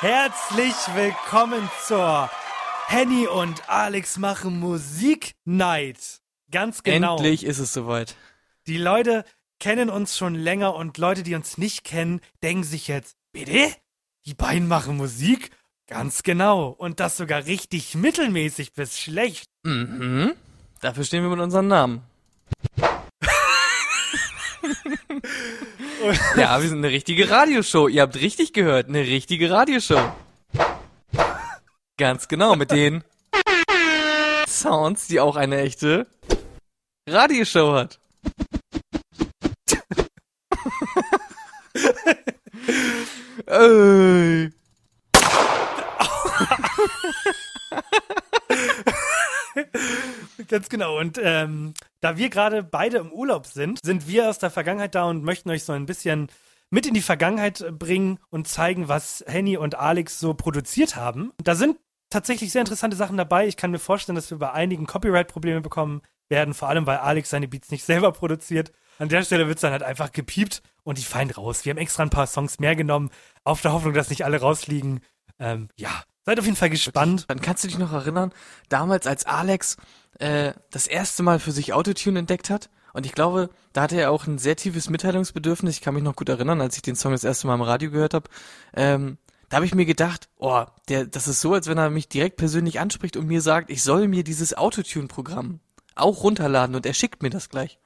Herzlich willkommen zur Henny und Alex machen Musik Night. Ganz genau. Endlich ist es soweit. Die Leute kennen uns schon länger und Leute, die uns nicht kennen, denken sich jetzt, bitte? Die beiden machen Musik? Ganz genau. Und das sogar richtig mittelmäßig bis schlecht. Mhm. Dafür stehen wir mit unserem Namen. Ja, wir sind eine richtige Radioshow. Ihr habt richtig gehört, eine richtige Radioshow. Ganz genau, mit den Sounds, die auch eine echte Radioshow hat. Ey. Ganz genau. Und ähm, da wir gerade beide im Urlaub sind, sind wir aus der Vergangenheit da und möchten euch so ein bisschen mit in die Vergangenheit bringen und zeigen, was Henny und Alex so produziert haben. Da sind tatsächlich sehr interessante Sachen dabei. Ich kann mir vorstellen, dass wir bei einigen Copyright-Probleme bekommen werden, vor allem weil Alex seine Beats nicht selber produziert. An der Stelle wird's dann halt einfach gepiept und die fallen raus. Wir haben extra ein paar Songs mehr genommen, auf der Hoffnung, dass nicht alle rausfliegen. Ähm, ja, seid auf jeden Fall gespannt. Dann kannst du dich noch erinnern, damals als Alex äh, das erste Mal für sich Autotune entdeckt hat. Und ich glaube, da hatte er auch ein sehr tiefes Mitteilungsbedürfnis. Ich kann mich noch gut erinnern, als ich den Song das erste Mal im Radio gehört habe. Ähm, da habe ich mir gedacht, oh, der, das ist so, als wenn er mich direkt persönlich anspricht und mir sagt, ich soll mir dieses Autotune-Programm auch runterladen und er schickt mir das gleich.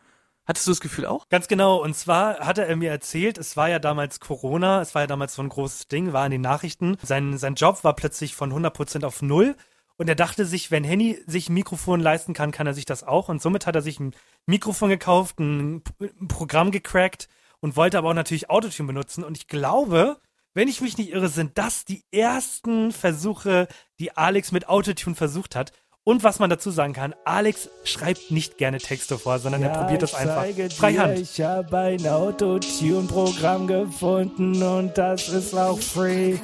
Hattest du das Gefühl auch? Ganz genau. Und zwar hatte er mir erzählt, es war ja damals Corona, es war ja damals so ein großes Ding, war in den Nachrichten. Sein, sein Job war plötzlich von 100% auf Null. Und er dachte sich, wenn Henny sich ein Mikrofon leisten kann, kann er sich das auch. Und somit hat er sich ein Mikrofon gekauft, ein, ein Programm gecrackt und wollte aber auch natürlich Autotune benutzen. Und ich glaube, wenn ich mich nicht irre, sind das die ersten Versuche, die Alex mit Autotune versucht hat. Und was man dazu sagen kann, Alex schreibt nicht gerne Texte vor, sondern er probiert das einfach zeige freihand. Dir, ich habe ein Autotune-Programm gefunden und das ist auch free.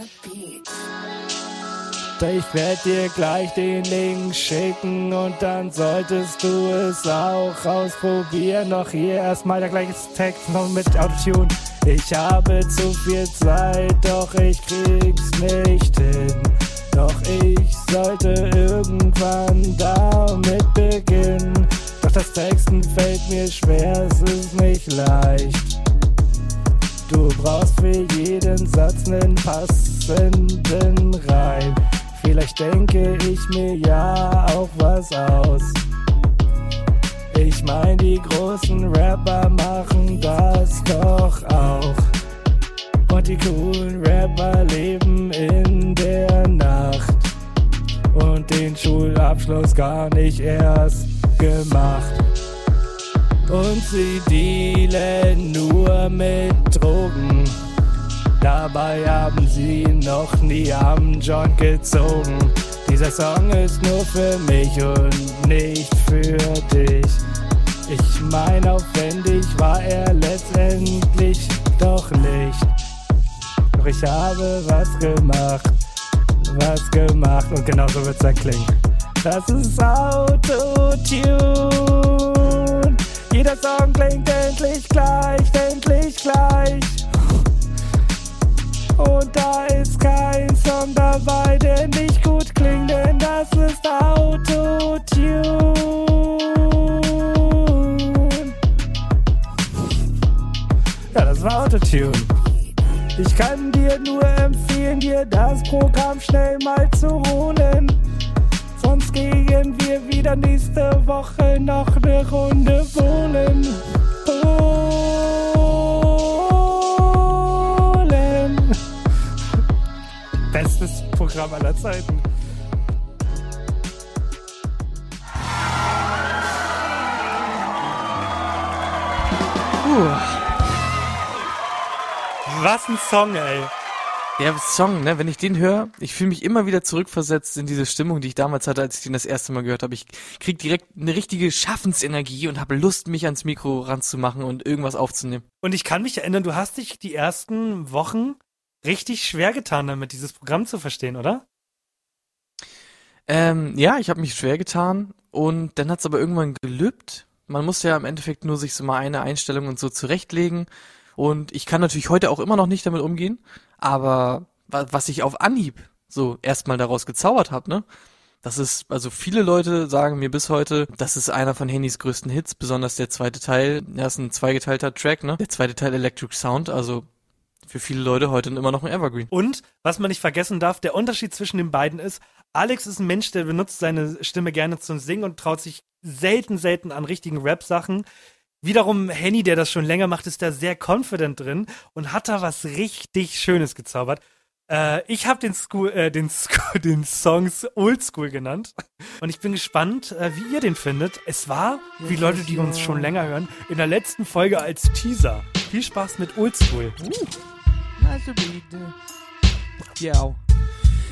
Ich werde dir gleich den Link schicken und dann solltest du es auch ausprobieren. Doch hier erstmal der gleiche Text noch mit Autotune. Ich habe zu viel Zeit, doch ich krieg's nicht hin. Doch ich sollte irgendwann damit beginnen. Doch das Texten fällt mir schwer, es ist nicht leicht. Du brauchst für jeden Satz nen passenden Reim. Vielleicht denke ich mir ja auch was aus. Ich mein, die großen Rapper machen das doch auch. Und die coolen Rapper leben in der Nacht. Und den Schulabschluss gar nicht erst gemacht. Und sie dealen nur mit Drogen. Dabei haben sie noch nie am Joint gezogen. Dieser Song ist nur für mich und nicht für dich. Ich mein, aufwendig war er letztendlich doch nicht. Doch ich habe was gemacht, was gemacht und genau so wird's dann klingen. Das ist Autotune. Jeder Song klingt endlich gleich, endlich gleich. Und da ist kein Song dabei, der nicht gut klingt, denn das ist Autotune. Ja, das war Autotune. Ich kann dir nur empfehlen, dir das Programm schnell mal zu holen. Sonst gehen wir wieder nächste Woche noch eine Runde bowlen. Bowlen. Bestes Programm aller Zeiten. Puh. Was ein Song, ey. Der Song, ne, wenn ich den höre, ich fühle mich immer wieder zurückversetzt in diese Stimmung, die ich damals hatte, als ich den das erste Mal gehört habe. Ich krieg direkt eine richtige Schaffensenergie und habe Lust, mich ans Mikro ranzumachen und irgendwas aufzunehmen. Und ich kann mich erinnern, du hast dich die ersten Wochen richtig schwer getan damit, dieses Programm zu verstehen, oder? Ähm, ja, ich habe mich schwer getan und dann hat's aber irgendwann gelübt. Man muss ja im Endeffekt nur sich so mal eine Einstellung und so zurechtlegen. Und ich kann natürlich heute auch immer noch nicht damit umgehen, aber was ich auf Anhieb so erstmal daraus gezaubert habe, ne? Das ist, also viele Leute sagen mir bis heute, das ist einer von Handys größten Hits, besonders der zweite Teil. Er ist ein zweigeteilter Track, ne? Der zweite Teil Electric Sound, also für viele Leute heute immer noch ein Evergreen. Und, was man nicht vergessen darf, der Unterschied zwischen den beiden ist, Alex ist ein Mensch, der benutzt seine Stimme gerne zum Singen und traut sich selten, selten an richtigen Rap-Sachen. Wiederum Henny, der das schon länger macht, ist da sehr confident drin und hat da was richtig Schönes gezaubert. Äh, ich habe den, School, äh, den, School, den Songs Oldschool genannt und ich bin gespannt, äh, wie ihr den findet. Es war, wie Leute, die uns schon länger hören, in der letzten Folge als Teaser. Viel Spaß mit Oldschool. Uh, nice you.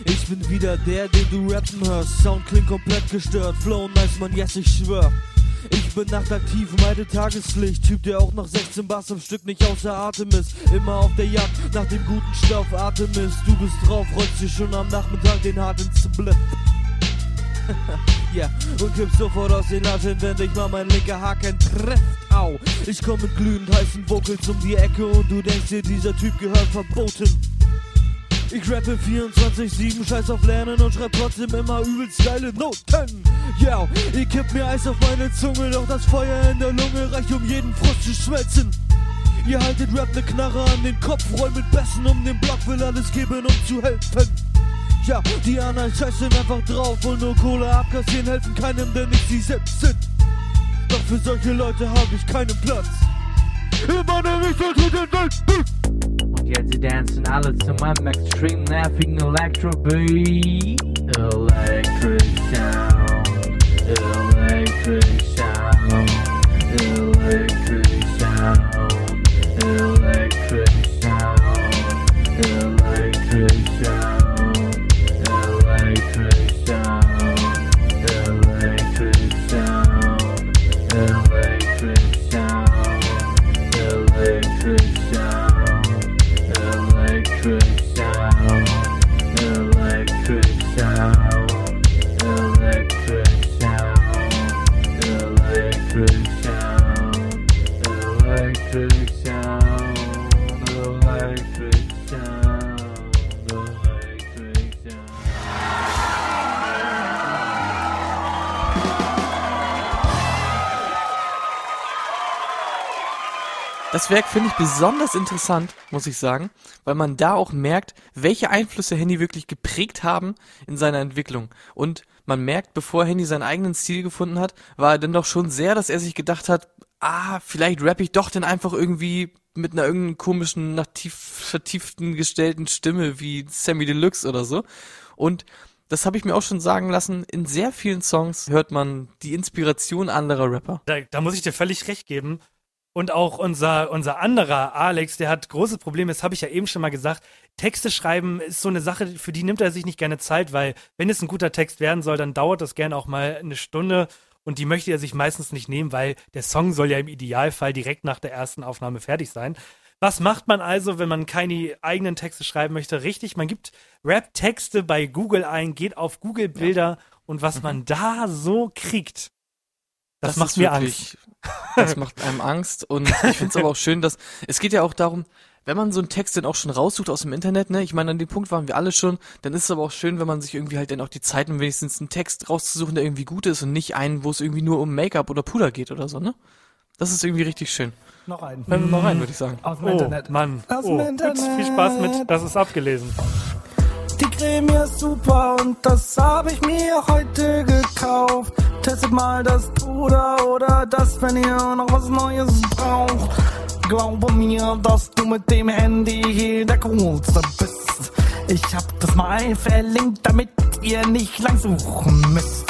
Ich bin wieder der, den du rappen hörst. Sound klingt komplett gestört. Flow nice, man, yes, ich schwör. Ich bin nachtaktiv, meine Tageslicht. Typ, der auch nach 16 Bass am Stück nicht außer Atem ist. Immer auf der Jagd nach dem guten Stoff, Atem ist. Du bist drauf, rollst dir schon am Nachmittag den harten. Ja, yeah. und kippst sofort aus den Latten, wenn dich mal mein linker Haken trifft. Au, ich komm mit glühend heißen Vocals um die Ecke und du denkst dir, dieser Typ gehört verboten. Ich rappe 24-7, scheiß auf Lernen und schreib trotzdem immer übelst geile Noten. Yeah, ich kipp mir Eis auf meine Zunge, doch das Feuer in der Lunge reicht, um jeden Frust zu schmelzen. Ihr haltet Rap ne Knarre an den Kopf, roll mit Bessen um den Block, will alles geben, um zu helfen. Ja, die anderen scheißen einfach drauf und nur Kohle abkassieren helfen keinem, denn nicht sie selbst sind. Doch für solche Leute habe ich keinen Platz. Immer nämlich sollte den Welt. Get dancing. Out to my extreme laughing electro beat. Electric sound, electric sound, electric sound, electric sound, electric sound. Das Werk finde ich besonders interessant, muss ich sagen, weil man da auch merkt, welche Einflüsse Henny wirklich geprägt haben in seiner Entwicklung. Und man merkt, bevor Henny seinen eigenen Stil gefunden hat, war er dann doch schon sehr, dass er sich gedacht hat, ah, vielleicht rappe ich doch denn einfach irgendwie mit einer irgendeinen komischen, nativ vertieften, gestellten Stimme wie Sammy Deluxe oder so. Und das habe ich mir auch schon sagen lassen, in sehr vielen Songs hört man die Inspiration anderer Rapper. Da, da muss ich dir völlig recht geben. Und auch unser, unser anderer Alex, der hat große Probleme, das habe ich ja eben schon mal gesagt. Texte schreiben ist so eine Sache, für die nimmt er sich nicht gerne Zeit, weil wenn es ein guter Text werden soll, dann dauert das gerne auch mal eine Stunde und die möchte er sich meistens nicht nehmen, weil der Song soll ja im Idealfall direkt nach der ersten Aufnahme fertig sein. Was macht man also, wenn man keine eigenen Texte schreiben möchte? Richtig, man gibt Rap-Texte bei Google ein, geht auf Google Bilder ja. und was mhm. man da so kriegt, das, das macht mir wirklich, Angst. Das macht einem Angst und ich finde es aber auch schön, dass es geht ja auch darum, wenn man so einen Text dann auch schon raussucht aus dem Internet, ne, ich meine, an dem Punkt waren wir alle schon, dann ist es aber auch schön, wenn man sich irgendwie halt dann auch die Zeit nimmt, wenigstens einen Text rauszusuchen, der irgendwie gut ist und nicht einen, wo es irgendwie nur um Make-up oder Puder geht oder so, ne? Das ist irgendwie richtig schön. Noch einen. Hm. Noch einen, würde ich sagen. Aus dem oh, Internet. Mann. Aus dem oh, Internet. Gut, viel Spaß mit, das ist abgelesen. Die Creme ist super und das habe ich mir heute gekauft. Testet mal das Puder oder das, wenn ihr noch was Neues braucht. Glaube mir, dass du mit dem Handy hier der Coolste bist. Ich hab das mal verlinkt, damit ihr nicht lang suchen müsst.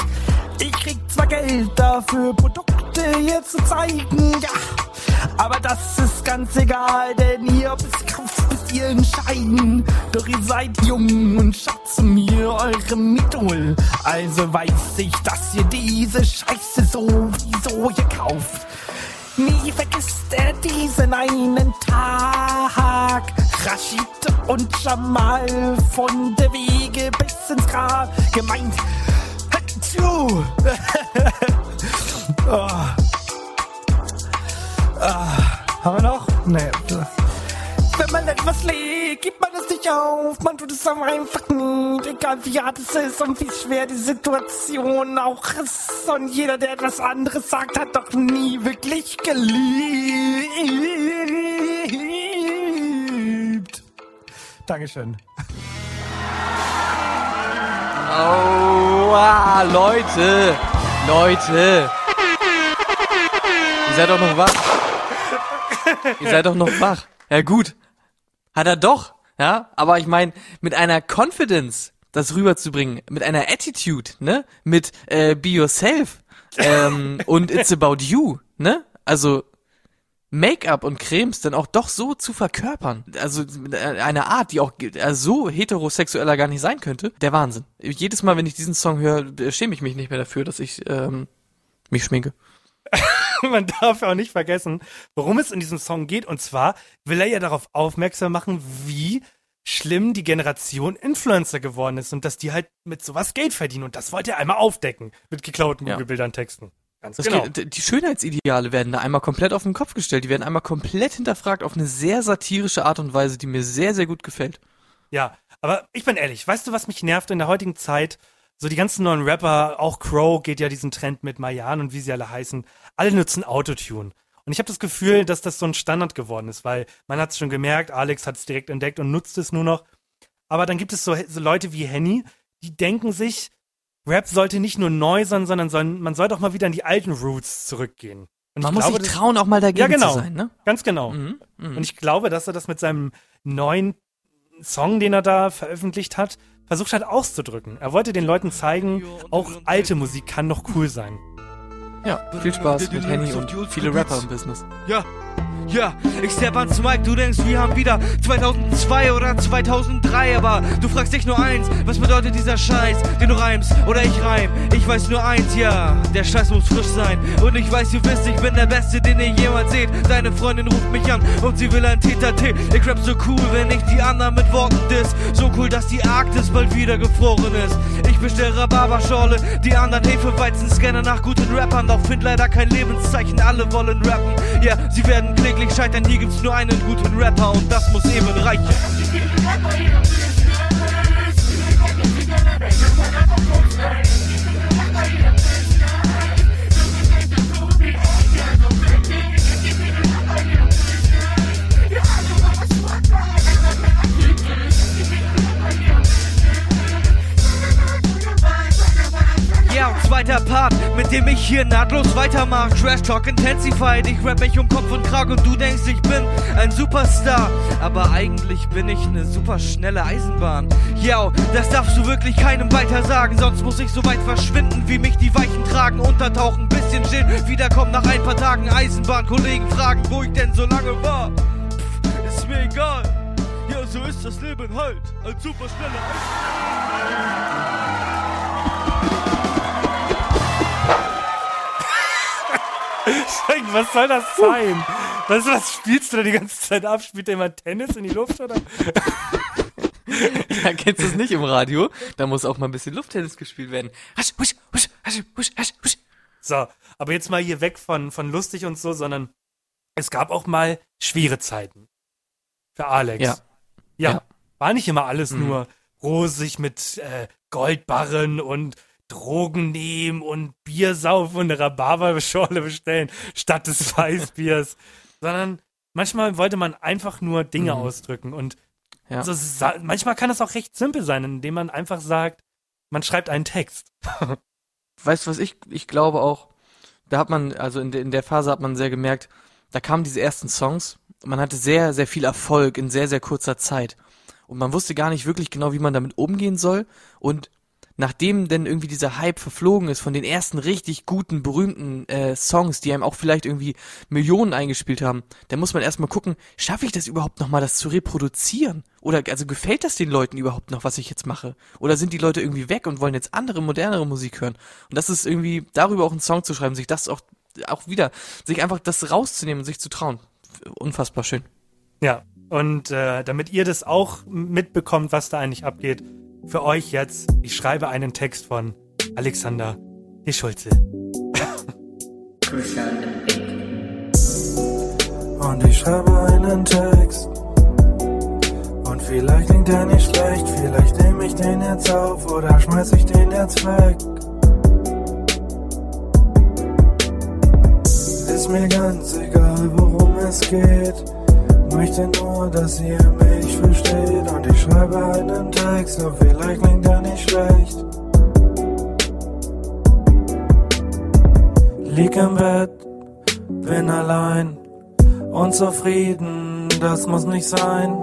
Ich krieg zwar Geld dafür, Produkte hier zu zeigen, ja. Aber das ist ganz egal, denn ihr müsst ihr entscheiden. Doch ihr seid jung und schaut zu mir eurem Idol. Also weiß ich, dass ihr diese Scheiße sowieso hier kauft. Nie vergisst er diesen einen Tag. Rashid und Jamal von der Wege bis ins Grab gemeint. Tschu. oh. ah. Haben wir noch? Nee. Wenn man etwas legt, gibt man es nicht auf. Man tut es einfach nicht. Egal wie hart es ist und wie schwer die Situation auch ist. Und jeder, der etwas anderes sagt, hat doch nie wirklich geliebt. Dankeschön. Aua, Leute, Leute. Ihr seid doch noch wach. Ihr seid doch noch wach. Ja gut, hat er doch, ja, aber ich meine, mit einer Confidence das rüberzubringen, mit einer Attitude, ne, mit äh, Be Yourself ähm, und It's About You, ne, also Make-up und Cremes dann auch doch so zu verkörpern, also mit einer Art, die auch also so heterosexueller gar nicht sein könnte, der Wahnsinn. Jedes Mal, wenn ich diesen Song höre, schäme ich mich nicht mehr dafür, dass ich ähm, mich schminke. man darf auch nicht vergessen, worum es in diesem Song geht. Und zwar will er ja darauf aufmerksam machen, wie schlimm die Generation Influencer geworden ist und dass die halt mit sowas Geld verdienen. Und das wollte er einmal aufdecken mit geklauten Ja. Google-Bildern, Texten. Ganz Das genau. geht, die Schönheitsideale werden da einmal komplett auf den Kopf gestellt. Die werden einmal komplett hinterfragt auf eine sehr satirische Art und Weise, die mir sehr, sehr gut gefällt. Ja, aber ich bin ehrlich, weißt du, was mich nervt in der heutigen Zeit? So die ganzen neuen Rapper, auch Crow geht ja diesen Trend mit Mayan und wie sie alle heißen, alle nutzen Autotune. Und ich habe das Gefühl, dass das so ein Standard geworden ist, weil man hat es schon gemerkt, Alex hat es direkt entdeckt und nutzt es nur noch. Aber dann gibt es so, so Leute wie Henny, die denken sich, Rap sollte nicht nur neu sein, sondern soll, man sollte auch mal wieder in die alten Roots zurückgehen. Und Man muss glaube, sich trauen, auch mal dagegen Ja, genau. zu sein, ne? Ganz genau. Mhm, mhm. Und ich glaube, dass er das mit seinem neuen Song, den er da veröffentlicht hat, versucht hat auszudrücken. Er wollte den Leuten zeigen, auch alte Musik kann noch cool sein. ja, viel Spaß mit Henny und viele Rapper im Business. Ja, ja, ich step ans Mike, du denkst, wir haben wieder 2002 oder 2003, aber du fragst dich nur eins, was bedeutet dieser Scheiß, den du reimst oder ich reim? Ich weiß nur eins, ja, der Scheiß muss frisch sein und ich weiß, ihr wisst, ich bin der Beste, den ihr jemals seht. Deine Freundin ruft mich an und sie will ein Tete. Ich rap so cool, wenn ich die anderen mit Worten diss. So cool, dass die Arktis bald wieder gefroren ist. Ich bestell Rhabarberschorle, die anderen Hefeweizen scannen nach guten Rappern, doch find leider kein Lebenszeichen, alle wollen rappen. Ja, sie werden kläglich scheitern, hier gibt's nur einen guten Rapper und das muss eben reichen. Zweiter Part, mit dem ich hier nahtlos weitermach. Trash Talk Intensified, ich rap mich um Kopf und Kragen und du denkst, ich bin ein Superstar. Aber eigentlich bin ich eine super schnelle Eisenbahn. Ja, das darfst du wirklich keinem weiter sagen, sonst muss ich so weit verschwinden, wie mich die Weichen tragen. Untertauchen, bisschen chillen, wiederkommen nach ein paar Tagen. Eisenbahnkollegen fragen, wo ich denn so lange war. Pff, ist mir egal. Ja, so ist das Leben halt. Als super schneller Eisenbahn. Schenk, was soll das sein? Was, was spielst du da die ganze Zeit ab? Spielt der immer Tennis in die Luft oder? Ja, kennst du es nicht im Radio? Da muss auch mal ein bisschen Lufttennis gespielt werden. Hasch, husch, husch, hasch, husch, hasch, husch. So, aber jetzt mal hier weg von, von lustig und so, sondern es gab auch mal schwere Zeiten. Für Alex. Ja. Ja. Ja. War nicht immer alles Mhm. nur rosig mit äh, Goldbarren und Drogen nehmen und Bier saufen und eine Rhabarberschorle bestellen statt des Weißbiers. sondern manchmal wollte man einfach nur Dinge Mhm. ausdrücken und Ja. so, sa- manchmal kann es auch recht simpel sein, indem man einfach sagt, man schreibt einen Text. Weißt du was ich, ich glaube auch, da hat man, also in, de, in der Phase hat man sehr gemerkt, da kamen diese ersten Songs, und man hatte sehr, sehr viel Erfolg in sehr, sehr kurzer Zeit. Und man wusste gar nicht wirklich genau, wie man damit umgehen soll. Und nachdem denn irgendwie dieser Hype verflogen ist von den ersten richtig guten, berühmten äh, Songs, die einem auch vielleicht irgendwie Millionen eingespielt haben, dann muss man erstmal gucken, schaffe ich das überhaupt nochmal, das zu reproduzieren? Oder also gefällt das den Leuten überhaupt noch, was ich jetzt mache? Oder sind die Leute irgendwie weg und wollen jetzt andere, modernere Musik hören? Und das ist irgendwie, darüber auch einen Song zu schreiben, sich das auch, auch wieder, sich einfach das rauszunehmen und sich zu trauen. Unfassbar schön. Ja, und äh, damit ihr das auch mitbekommt, was da eigentlich abgeht, für euch jetzt, ich schreibe einen Text von Alexander De Schulze. Und ich schreibe einen Text. Und vielleicht klingt der nicht schlecht, vielleicht nehme ich den jetzt auf oder schmeiß ich den jetzt weg. Ist mir ganz egal, worum es geht. Möchte nur, dass ihr versteht. Und ich schreibe einen Text, und vielleicht klingt der nicht schlecht. Lieg im Bett, bin allein, unzufrieden, das muss nicht sein.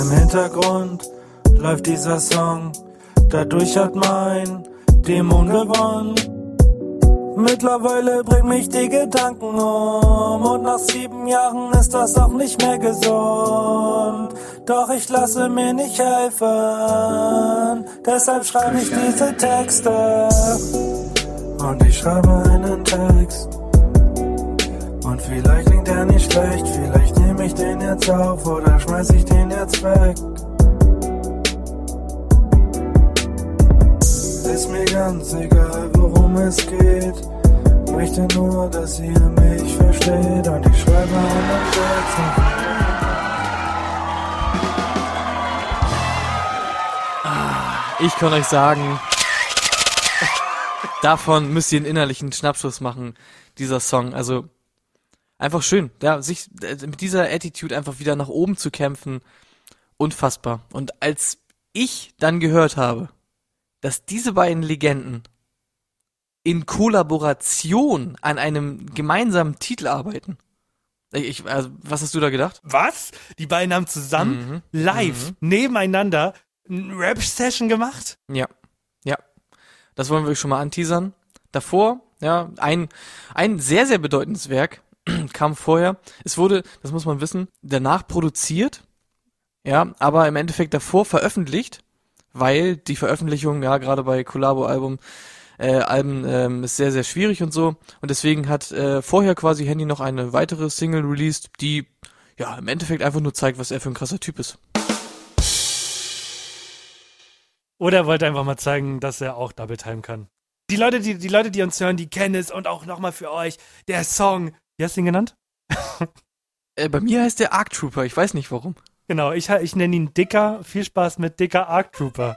Im Hintergrund läuft dieser Song, dadurch hat mein Dämon gewonnen. Mittlerweile bringt mich die Gedanken um und nach sieben Jahren ist das auch nicht mehr gesund. Doch ich lasse mir nicht helfen, deshalb schreibe ich diese Texte. Und ich schreibe einen Text. Und vielleicht klingt der nicht schlecht, vielleicht nehme ich den jetzt auf oder schmeiß ich den jetzt weg. Ist mir ganz egal, worum es geht. Möchte nur, dass ihr mich versteht und ich schreibe einen Text. Ich kann euch sagen, davon müsst ihr einen innerlichen Schnappschuss machen, dieser Song. Also einfach schön, ja, sich äh, mit dieser Attitude einfach wieder nach oben zu kämpfen, unfassbar. Und als ich dann gehört habe, dass diese beiden Legenden in Kollaboration an einem gemeinsamen Titel arbeiten. Ich, also, was hast du da gedacht? Was? Die beiden haben zusammen Mhm. live nebeneinander eine Rap-Session gemacht? Ja, ja. Das wollen wir schon mal anteasern. Davor, ja, ein, ein sehr, sehr bedeutendes Werk kam vorher. Es wurde, das muss man wissen, danach produziert, ja, aber im Endeffekt davor veröffentlicht, weil die Veröffentlichung, ja, gerade bei Collabo-Album, äh, Alben ähm, ist sehr, sehr schwierig und so. Und deswegen hat äh, vorher quasi Handy noch eine weitere Single released, die ja im Endeffekt einfach nur zeigt, was er für ein krasser Typ ist. Oder er wollte einfach mal zeigen, dass er auch Double Time kann. Die Leute, die, die Leute, die uns hören, die kennen es und auch nochmal für euch. Der Song. Wie hast du ihn genannt? Äh, bei mir heißt der Arc Trooper, ich weiß nicht warum. Genau, ich, ich nenne ihn Dicker. Viel Spaß mit Dicker Arc Trooper.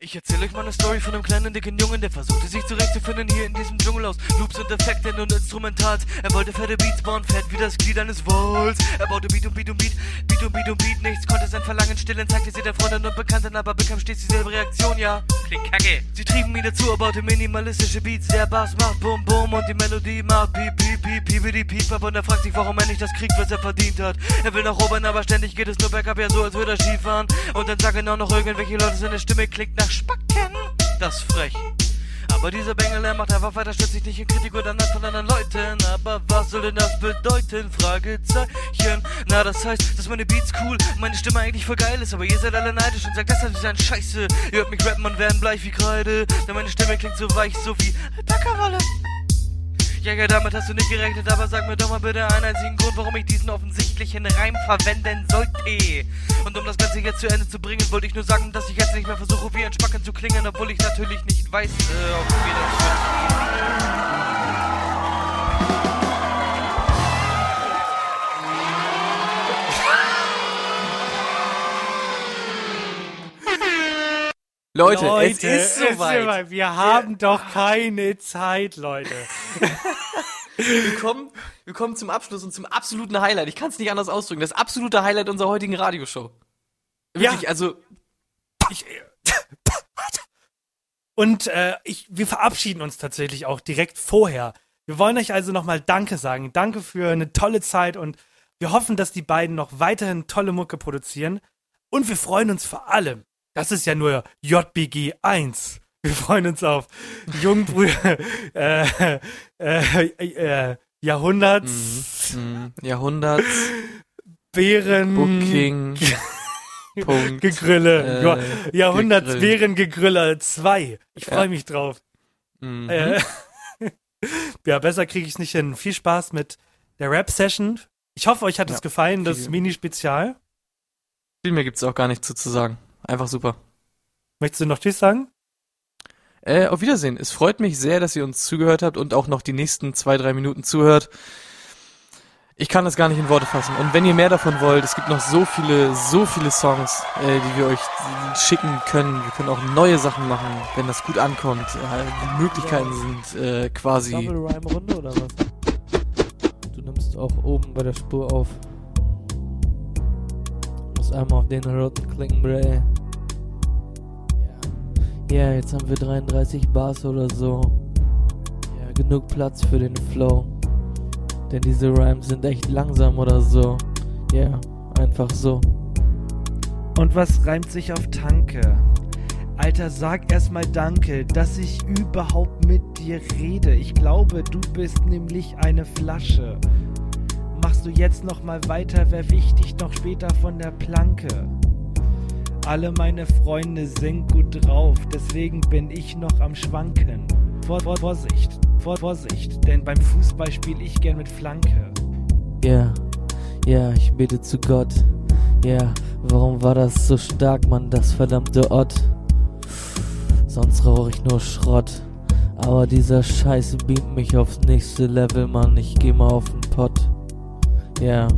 Ich erzähle euch mal eine Story von einem kleinen dicken Jungen, der versuchte sich zurechtzufinden hier in diesem Dschungel aus Loops und Effekten und Instrumentals. Er wollte fette Beats bauen, fett wie das Glied eines Walls. Er baute Beat und Beat und Beat, Beat und Beat und Beat. Nichts konnte sein Verlangen stillen, zeigte sie der Freundin und Bekannten, aber bekam stets dieselbe Reaktion, ja. Klingt kacke. Sie trieben ihn dazu, er baute minimalistische Beats. Der Bass macht Bum Bum und die Melodie macht Piep Piep Piep Piep Piep Piep. Und er fragt sich, warum er nicht das kriegt, was er verdient hat. Er will nach oben, aber ständig geht es nur bergab, ja so, als würde er Skifahren. Und dann sagen auch noch irgendwelche Leute, seine Stimme klingt nach Spacken. Das ist frech. Aber dieser Bengel, er macht einfach weiter, stützt sich nicht in Kritik oder Neid von anderen Leuten. Aber was soll denn das bedeuten? Fragezeichen. Na, das heißt, dass meine Beats cool, meine Stimme eigentlich voll geil ist. Aber ihr seid alle neidisch und sagt, das ist ein Scheiße. Ihr hört mich rappen und werden bleich wie Kreide. Denn meine Stimme klingt so weich, so wie Alpaka-Wolle. Ja, ja, damit hast du nicht gerechnet, aber sag mir doch mal bitte einen einzigen Grund, warum ich diesen offensichtlichen Reim verwenden sollte. Und um das Ganze jetzt zu Ende zu bringen, wollte ich nur sagen, dass ich jetzt nicht mehr versuche, wie ein Spacken zu klingen, obwohl ich natürlich nicht weiß, äh, ob wir das Leute, es ist soweit. soweit. Wir haben doch keine Zeit, Leute. Wir kommen, wir kommen zum Abschluss und zum absoluten Highlight. Ich kann es nicht anders ausdrücken. Das absolute Highlight unserer heutigen Radioshow. Wirklich, Ja. also Ich, und äh, ich, wir verabschieden uns tatsächlich auch direkt vorher. Wir wollen euch also nochmal Danke sagen. Danke für eine tolle Zeit und wir hoffen, dass die beiden noch weiterhin tolle Mucke produzieren. Und wir freuen uns vor allem, das ist ja nur JBG 1, Wir freuen uns auf Jungbrüder äh, äh, äh, Jahrhunderts, Mhm. Jahrhunderts, Bären, Booking, Punkt. Gegrülle. äh, Ja, Jahrhunderts Gegrill. Bärengegrüller 2. Ich Ja. freue mich drauf. Mhm. Äh, ja, besser kriege ich es nicht hin. Viel Spaß mit der Rap-Session. Ich hoffe, euch hat es Ja, gefallen, das. Mini-Spezial. Viel mehr gibt's auch gar nicht zu, zu sagen. Einfach super. Möchtest du noch Tschüss sagen? Äh, auf Wiedersehen. Es freut mich sehr, dass ihr uns zugehört habt und auch noch die nächsten zwei, drei Minuten zuhört. Ich kann das gar nicht in Worte fassen. Und wenn ihr mehr davon wollt, es gibt noch so viele, so viele Songs, äh, die wir euch schicken können. Wir können auch neue Sachen machen, wenn das gut ankommt. Äh, die Möglichkeiten sind äh, quasi. Runde oder was? Du nimmst auch oben bei der Spur auf. Muss einmal auf den roten klicken, Bray. Ja. Jetzt haben wir 33 Bars oder so. Ja, genug Platz für den Flow. Denn diese Rhymes sind echt langsam oder so. Ja, einfach so. Und was reimt sich auf Tanke? Alter, sag erstmal Danke, dass ich überhaupt mit dir rede. Ich glaube, du bist nämlich eine Flasche. Machst du jetzt noch mal weiter, werf ich dich noch später von der Planke. Alle meine Freunde sind gut drauf, deswegen bin ich noch am Schwanken. Vor, vor, Vorsicht, vor, Vorsicht, denn beim Fußball spiel ich gern mit Flanke. Ja, ja, ich bete zu Gott. Ja, warum war das so stark, Mann, das verdammte Ott? Sonst rauch ich nur Schrott. Aber dieser Scheiße beamt mich aufs nächste Level, Mann. Ich geh mal auf den Pott. Ja,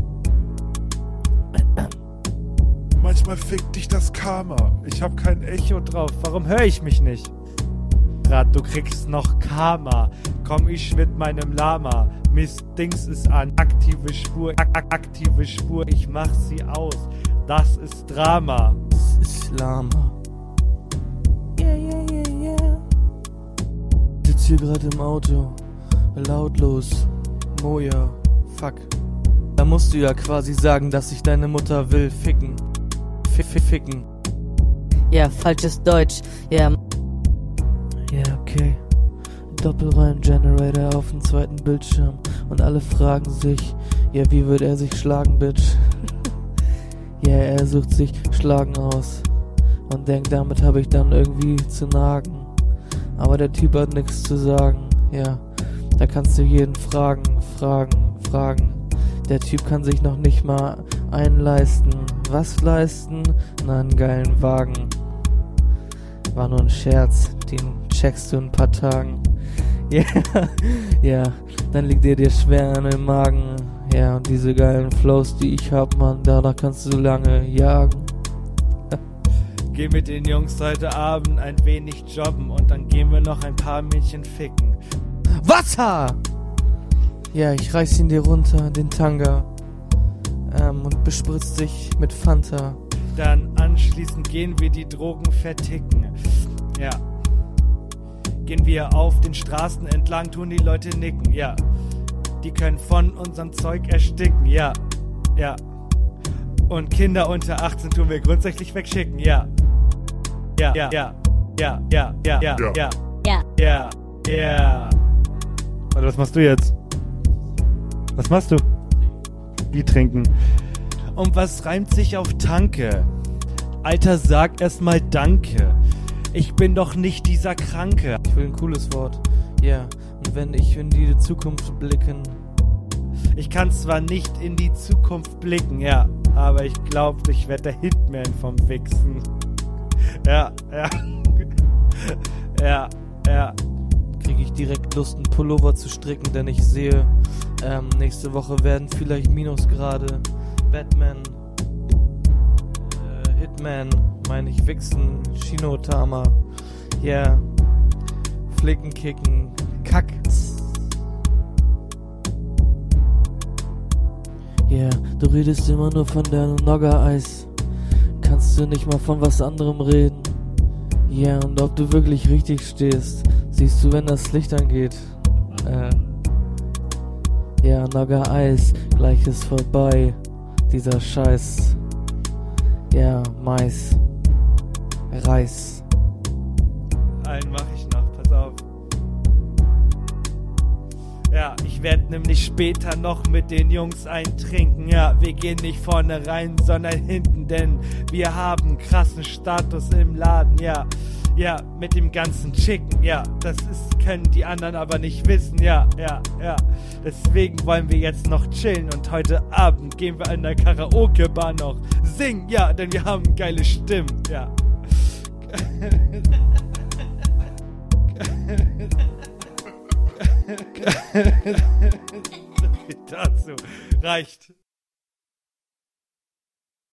Manchmal fickt dich das Karma. Ich hab kein Echo. Drauf, warum höre ich mich nicht? Rat, du kriegst noch Karma. Komm ich mit meinem Lama. Miss Dings ist an. Aktive Spur, ak ak aktive Spur. Ich mach sie aus. Das ist Drama. Das ist Lama. Yeah, yeah, yeah, yeah. Sitz hier gerade im Auto. Lautlos. Moja. Fuck. Da musst du ja quasi sagen, dass ich deine Mutter will ficken. Ficken. Ja, falsches Deutsch. Ja, Ja, okay. Doppelreim-Generator auf dem zweiten Bildschirm. Und alle fragen sich, ja, wie wird er sich schlagen, Bitch? ja, er sucht sich Schlagen aus. Und denkt, damit habe ich dann irgendwie zu nagen. Aber der Typ hat nichts zu sagen. Ja, da kannst du jeden fragen, fragen, fragen. Der Typ kann sich noch nicht mal einleisten. Was leisten? Na, einen geilen Wagen. War nur ein Scherz, den checkst du in ein paar Tagen. Ja, ja, dann liegt dir dir schwer an dem Magen. Ja, und diese geilen Flows, die ich hab, Mann, danach kannst du lange jagen. Geh mit den Jungs heute Abend ein wenig jobben und dann gehen wir noch ein paar Mädchen ficken. Wasser! Ja, ich reiß ihn dir runter, den Tanga. Ähm, und bespritzt dich mit Fanta. Dann anschließend gehen wir die Drogen verticken. Ja. Gehen wir auf den Straßen entlang, tun die Leute nicken. Ja. Die können von unserem Zeug ersticken. Ja. Ja. Und Kinder unter 18 tun wir grundsätzlich wegschicken. Ja. Ja, ja, ja. Ja, ja, ja, ja, Ja. ja. Ja. Ja, ja. Warte, was machst du jetzt? Was machst du? Wie trinken. Und was reimt sich auf Tanke? Alter, sag erstmal Danke. Ich bin doch nicht dieser Kranke. Ich will ein cooles Wort. Ja, und wenn ich in die Zukunft blicken. Ich kann zwar nicht in die Zukunft blicken, ja, aber ich glaub, ich werd der Hitman vom Wichsen. Ja, ja. ja, ja. kriege ich direkt Lust, einen Pullover zu stricken, denn ich sehe, ähm, nächste Woche werden vielleicht Minusgrade. Batman, äh, Hitman, meine ich, Wichsen, Shinotama, yeah. Flicken, Kicken, Kack. Yeah, du redest immer nur von deinem Nogger-Eis. Kannst du nicht mal von was anderem reden? Ja, und ob du wirklich richtig stehst, siehst du, wenn das Licht angeht. Äh. Ja, Nogger Eis, gleich ist vorbei. Dieser Scheiß. Ja, Mais. Reis. einen mache ich Ja, ich werde nämlich später noch mit den Jungs eintrinken. Ja, wir gehen nicht vorne rein, sondern hinten, denn wir haben krassen Status im Laden. Ja, ja, mit dem ganzen Chicken. Ja, das ist, können die anderen aber nicht wissen. Ja, ja, ja. Deswegen wollen wir jetzt noch chillen und heute Abend gehen wir in der Karaoke-Bar noch singen. Ja, denn wir haben geile Stimmen. Ja. Dazu reicht.